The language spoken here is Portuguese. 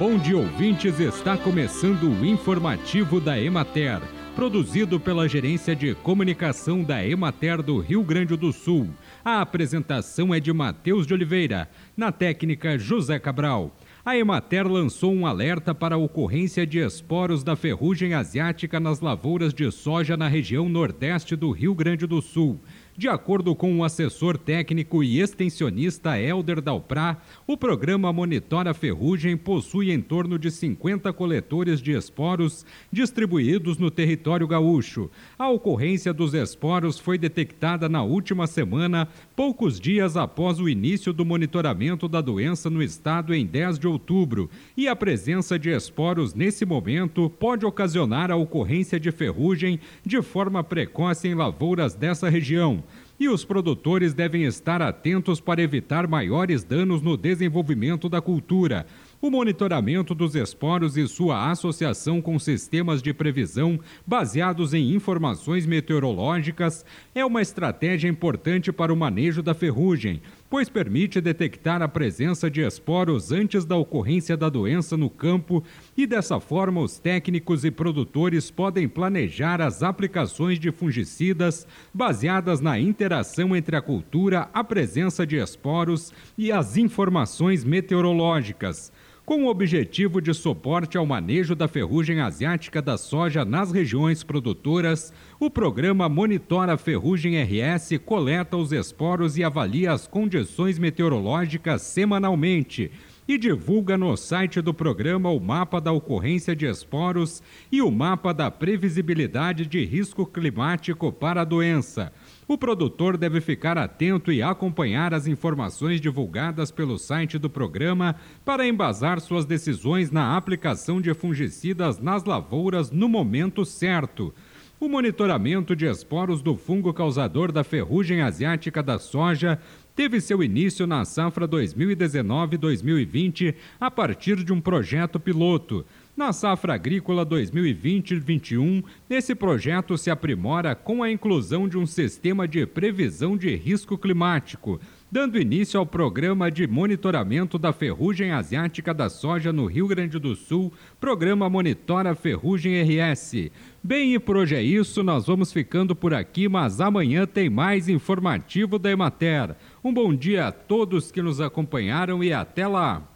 bom dia, ouvintes. Está começando o informativo da Emater, produzido pela Gerência de Comunicação da Emater do Rio Grande do Sul. A apresentação é de Matheus de Oliveira, na técnica José Cabral. A Emater lançou um alerta para a ocorrência de esporos da ferrugem asiática nas lavouras de soja na região nordeste do Rio Grande do Sul. De acordo com o assessor técnico e extensionista Helder Dalprá, o programa Monitora Ferrugem possui em torno de 50 coletores de esporos distribuídos no território gaúcho. A ocorrência dos esporos foi detectada na última semana, poucos dias após o início do monitoramento da doença no estado em 10 de outubro, e a presença de esporos nesse momento pode ocasionar a ocorrência de ferrugem de forma precoce em lavouras dessa região e os produtores devem estar atentos para evitar maiores danos no desenvolvimento da cultura. O monitoramento dos esporos e sua associação com sistemas de previsão baseados em informações meteorológicas é uma estratégia importante para o manejo da ferrugem, pois permite detectar a presença de esporos antes da ocorrência da doença no campo e dessa forma os técnicos e produtores podem planejar as aplicações de fungicidas baseadas na interação entre a cultura, a presença de esporos e as informações meteorológicas com o objetivo de suporte ao manejo da ferrugem asiática da soja nas regiões produtoras, o programa Monitora Ferrugem RS coleta os esporos e avalia as condições meteorológicas semanalmente e divulga no site do programa o mapa da ocorrência de esporos e o mapa da previsibilidade de risco climático para a doença. O produtor deve ficar atento e acompanhar as informações divulgadas pelo site do programa para embasar suas decisões na aplicação de fungicidas nas lavouras no momento certo. O monitoramento de esporos do fungo causador da ferrugem asiática da soja teve seu início na safra 2019-2020 a partir de um projeto piloto. Na safra agrícola 2020-21, esse projeto se aprimora com a inclusão de um sistema de previsão de risco climático, dando início ao programa de monitoramento da ferrugem asiática da soja no Rio Grande do Sul, programa Monitora Ferrugem RS. Bem, e por hoje é isso, nós vamos ficando por aqui, mas amanhã tem mais informativo da Emater. Um bom dia a todos que nos acompanharam e até lá!